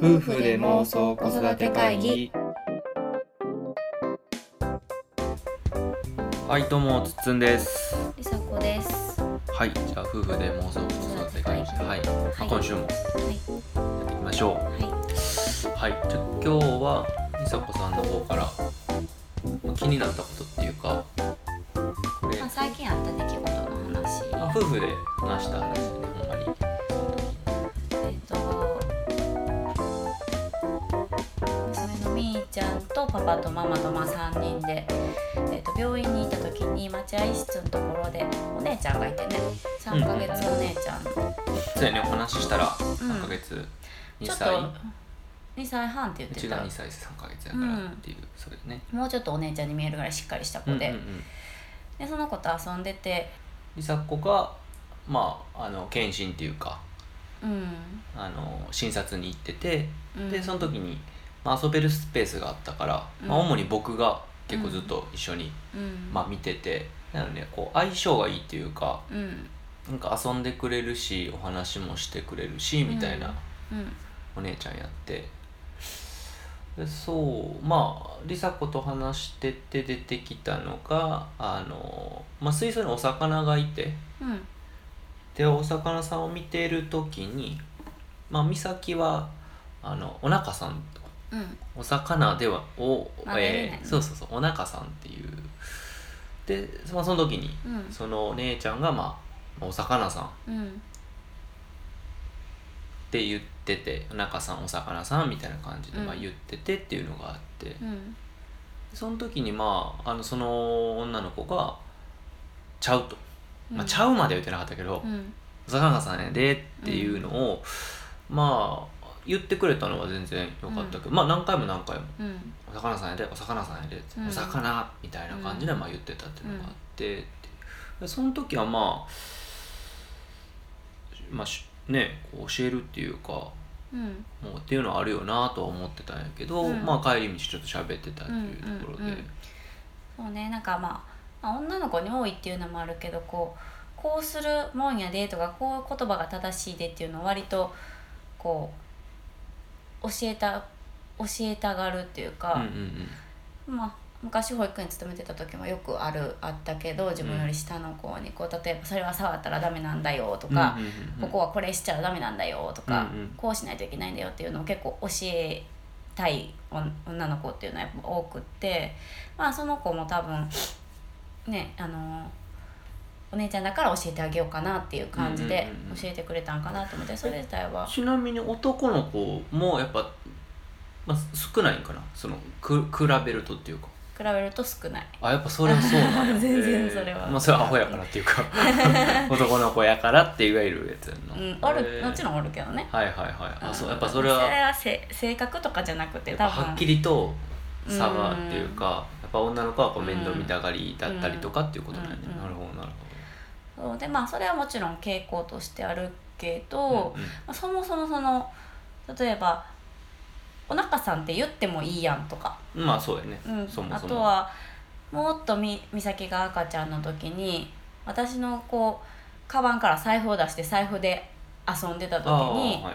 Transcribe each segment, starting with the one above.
夫婦で妄想子育て会議。はいどうもつっつんです。りさこです。はいじゃあ夫婦で妄想子育て会議。はい、まあ今週もやはい。っていきましょう。ははい。じゃあ今日はりさこさんの方からまあ気になったことっていうかこれ。い。まあ、最近あった出来事の話。まあ夫婦で話した話でねちゃんとパパとママとまあ3人で、えっと病院にいた時に待合室のところでお姉ちゃんがいてね。3ヶ月お姉ちゃん、そうやねお話ししたら3ヶ月、2ちょっと歳2歳半って言ってた。うちが2歳3ヶ月やからっていう、それね。もうちょっとお姉ちゃんに見えるぐらいしっかりした子で,、うんうんうん。でその子と遊んでて。りさこがまああの検診っていうかうん。あの診察に行ってて、うん。でその時に、まあ、遊べるスペースがあったから、まあ、うん。主に僕が結構ずっと一緒に、うん。まあ、見ててなのでこう相性がいいっていうかうん。なんか遊んでくれるしお話もしてくれるしみたいなうん。お姉ちゃんやって。でそうまあ梨紗子と話してて出てきたのがあの、まあ、水槽にお魚がいてうん。でお魚さんを見ている時にまあ美咲はあのお腹さんとうん。お魚ではお、えーそうそうそうお腹さんっていう。で、まあ、その時にうん。そのお姉ちゃんが、まあ、お魚さん。っうんて言っててお腹さんお魚さんみたいな感じで、うん。まあ、言っててっていうのがあって。うん。その時にまああのその女の子が「ちゃう」と、まあ、うんちゃうまでは言ってなかったけど、うん。お魚さんやでっていうのを、まあ言ってくれたのは全然良かったけど、まあ何回も何回もうん「お魚さんやでお魚さんやで」うんお魚」みたいな感じでまあ言ってたっていうのがあって、でその時はまあまあしねこう教えるっていうかうん。もうっていうのはあるよなとは思ってたんやけど、うん。まあ帰り道ちょっと喋ってたっていうところで、うんうんうんそうねなんかまあ、まあ、女の子に多いっていうのもあるけどこうこうするもんやでとかこういう言葉が正しいでっていうのを割とこう教えた教えたがるっていうか、まあ昔保育園勤めてた時もよくあるあったけど自分より下の子にこう例えば「それは触ったらダメなんだよ」とうんか、ここはこれしちゃダメなんだよとか、うんうん。こうしないといけないんだよっていうのを結構教えたい女の子っていうのはやっぱ多くってまあその子も多分ねあのお姉ちゃんだから教えてあげようかなっていう感じでうんうんうんうん。教えてくれたんかなと思ってそれ自体は。ちなみに男の子もやっぱ、まあ、少ないんかな？そのく比べるとっていうか。比べると少ない。あやっぱそれはそうなんや 全然それは。まあそれはアホやからっていうか。男の子やからっていわゆるやつやうん、あるもちんろんおるけどね。はいはいはいあそううんやっぱそれは。せ性格とかじゃなくて多分。ぱはっきりと差がっていうかやっぱ女の子はこう面倒見たがりだったりとかっていうことなんやね、うんなるほどなるそうでまあそれはもちろん傾向としてあるけど、ほど、うん。まあそもそもその例えば「お腹さんって言ってもいいやん」とか、うん、まあそうやね、うん、そもそも。あとはもっとみ美咲が赤ちゃんの時に私のこうカバンから財布を出して財布で遊んでた時ああはいにはい。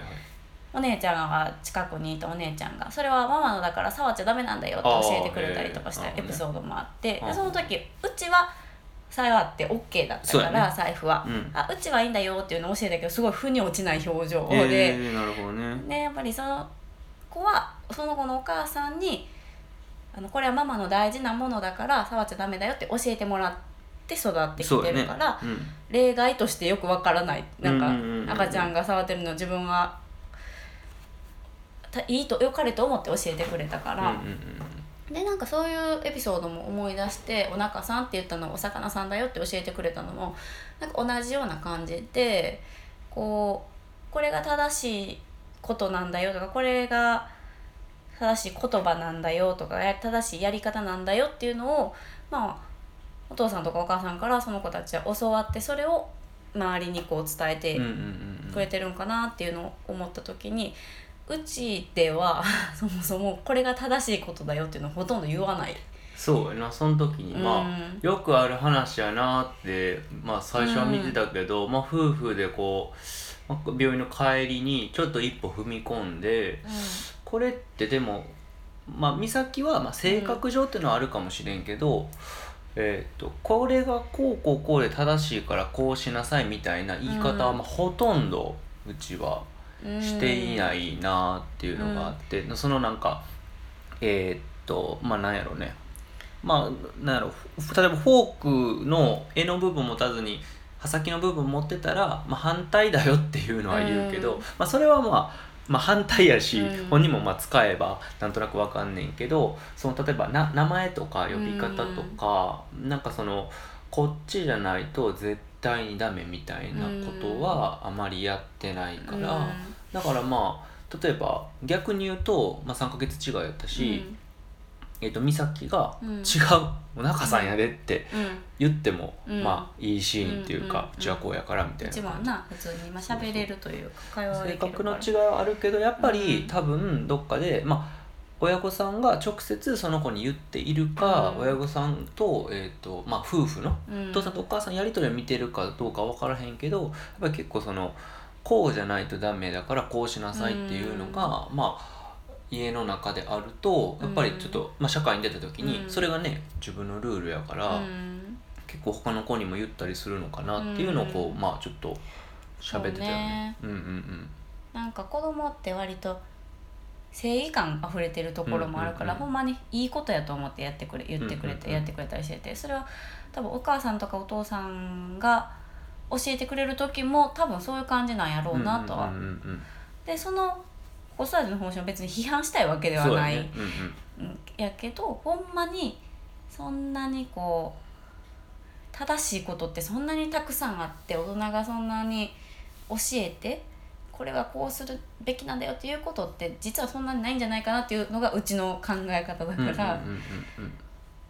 お姉ちゃんが近くにいたお姉ちゃんが「それはママのだから触っちゃダメなんだよ」って教えてくれたりとかしたエピソードもあってああでその時うちは触って OK だったから、ね。財布は。うん。あうちはいいんだよっていうのを教えたけどすごい腑に落ちない表情えで、ー、なるほどね。でやっぱりその子はその子のお母さんにあのこれはママの大事なものだから触っちゃダメだよって教えてもらって育ってきてるから、うん例外としてよくわからない。なんか赤ちゃんが触ってるのを自分はたいいと良かれと思って教えてくれたから、うんうんうんでなんかそういうエピソードも思い出して「お腹さん」って言ったのを「お魚さんだよ」って教えてくれたのもなんか同じような感じでこうこれが正しいことなんだよとかこれが正しい言葉なんだよとかや正しいやり方なんだよっていうのをまあお父さんとかお母さんからその子たちは教わってそれを周りにこう伝えてくれてるんかなっていうのを思った時にうちでは そもそもこれが正しいことだよっていうのをほとんど言わない。そうやなその時に。まあ、うん。よくある話やなってまあ最初は見てたけど、まあ夫婦でこうまあ病院の帰りにちょっと一歩踏み込んでこれってでもまあ美咲はまあ性格上っていうのはあるかもしれんけど、えー、とこれがこうこうこうで正しいからこうしなさいみたいな言い方はうんまあほとんどうちは。うんしていないなっていうのがあって、そのなんかえーっとまあなんやろうね。まあなんやろふ例えばフォークの柄の部分持たずに刃先の部分持ってたら、まあ、反対だよっていうのは言うけど、うん。まあ、それはまあまあ、反対やし、うん。本人もまあ使えばなんとなくわかんねんけどその例えばな名前とか呼び方とか、なんかそのこっちじゃないと絶対にダメみたいなことはあまりやってないから、だからまあ例えば逆に言うと、まあ、3ヶ月違いやったし、えっと美咲がうん「違う中さんやで」ってうん。言っても、うん。まあいいシーンっていうか、うんうんうん。うちはこうやからみたい一番な普通に今喋れるというか会話性格の違いはあるけどやっぱり、うん。多分どっかでまあ親御さんが直接その子に言っているか、うん。親御さんと,、えーとまあ、夫婦のうん。お父さんとお母さんやり取りを見てるかどうか分からへんけどやっぱり結構そのこうじゃないとダメだからこうしなさいっていうのが、まあ家の中であるとやっぱりちょっと、まあ、社会に出た時にうん。それがね自分のルールやから、うん。結構他の子にも言ったりするのかなっていうのをこう、うん。まあちょっと喋ってたよね。うんうんうん。なんか子供って割と正義感あふれてるところもあるから、ほんまにいいことやと思ってやってくれ言ってくれて、やってくれたりしててそれは多分お母さんとかお父さんが教えてくれる時も多分そういう感じなんやろうなとは。でその子育ての方針を別に批判したいわけではない、ね。うんうん。うん。やけどほんまにそんなにこう正しいことってそんなにたくさんあって大人がそんなに教えてこれはこうするべきなんだよっていうことって実はそんなにないんじゃないかなっていうのがうちの考え方だから、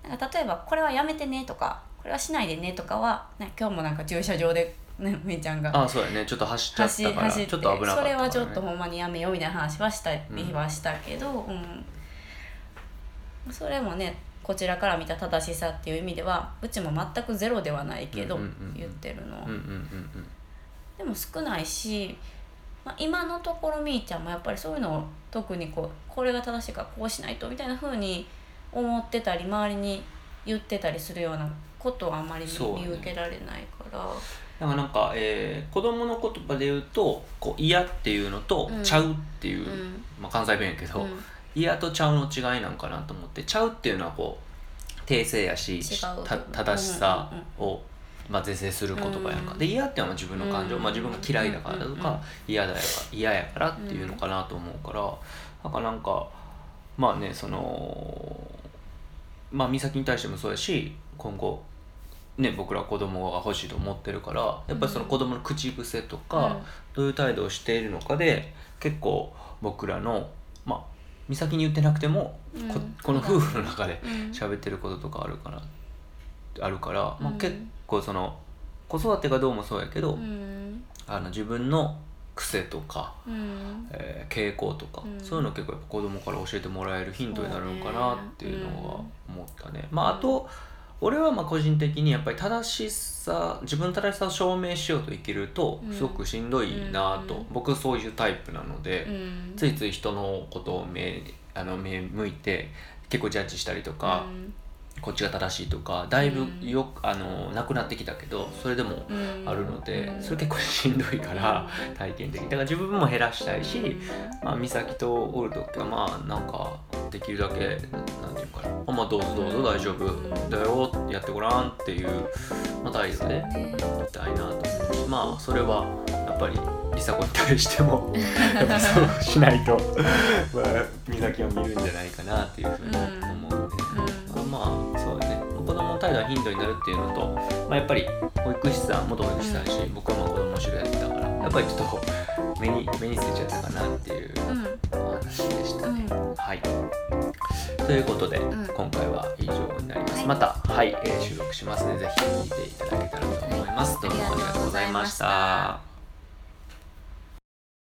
なんか例えばこれはやめてねとかこれはしないでねとかは、ね、今日もなんか駐車場で、ね、めいちゃんがあそうやね。ちょっと走っちゃっ走たから走ってちょっと危なかったから、ね、それはちょっとほんまにやめようみたいな話はしたはしたけど、うんそれもねこちらから見た正しさっていう意味ではうちも全くゼロではないけど、言ってるのでも少ないし、まあ、今のところみーちゃんもやっぱりそういうのを特にこうこれが正しいからこうしないとみたいな風に思ってたり周りに言ってたりするようなことはあんまり見,、受けられないから。だからなんか、えー子供の言葉で言うとこう嫌っていうのと、うん。ちゃうっていう、うん。まあ、関西弁やけど、うん。嫌とちゃうの違いなんかなと思ってちゃうっていうのはこう訂正やし正しさうんを、まあ、是正する言葉やんか、うん。で嫌っていうのは自分の感情、うん。まあ、自分が嫌いだからだとか、うん。嫌だやから嫌やからっていうのかなと思うから、なんかなんかまあねそのまあ美咲に対してもそうやし今後ね僕ら子供が欲しいと思ってるからやっぱりその子供の口癖とか、どういう態度をしているのかで結構僕らのまあ美咲に言ってなくても、うん。ここの夫婦の中でうん。喋ってることとかあるからあるから、まあうん、結構その子育てがどうもそうやけど、うん。あの自分の癖とか、うん。えー傾向とか、うん。そういうの結構やっぱ子供から教えてもらえるヒントになるのかなっていうのは思ったね。まああと俺はまあ個人的にやっぱり正しさ自分の正しさを証明しようと生きるとうん。すごくしんどいなと、うん。僕そういうタイプなので、うん。ついつい人のことを目あの目向いて結構ジャッジしたりとか、こっちが正しいとかだいぶよ、あのなくなってきたけどそれでもうん。あるので、うん。それ結構しんどいから、体験的に。だから自分も減らしたいし、まあ、美咲とおる時はまあなんかできるだけなんていうかな。あまあどうぞどうぞ大丈夫だよやってごらんっていう、まあ、態度でいたいなと思うしまあそれはやっぱり梨紗子に対しても やっぱそうしないと、まあ、美咲は見るんじゃないかなっていうふうに思う子供の頻度になるっていうのと、まあ、やっぱり保育士さん元保育士さんやし、僕はまあ子供の指導やってたからやっぱりちょっと目に目についちゃったかなっていううん。お話でしたね。うん。はい。ということで、ん。今回は以上になります。はい。また、はいえー収録しますのでぜひ聞いていただけたらと思います。どうもありがとうございました。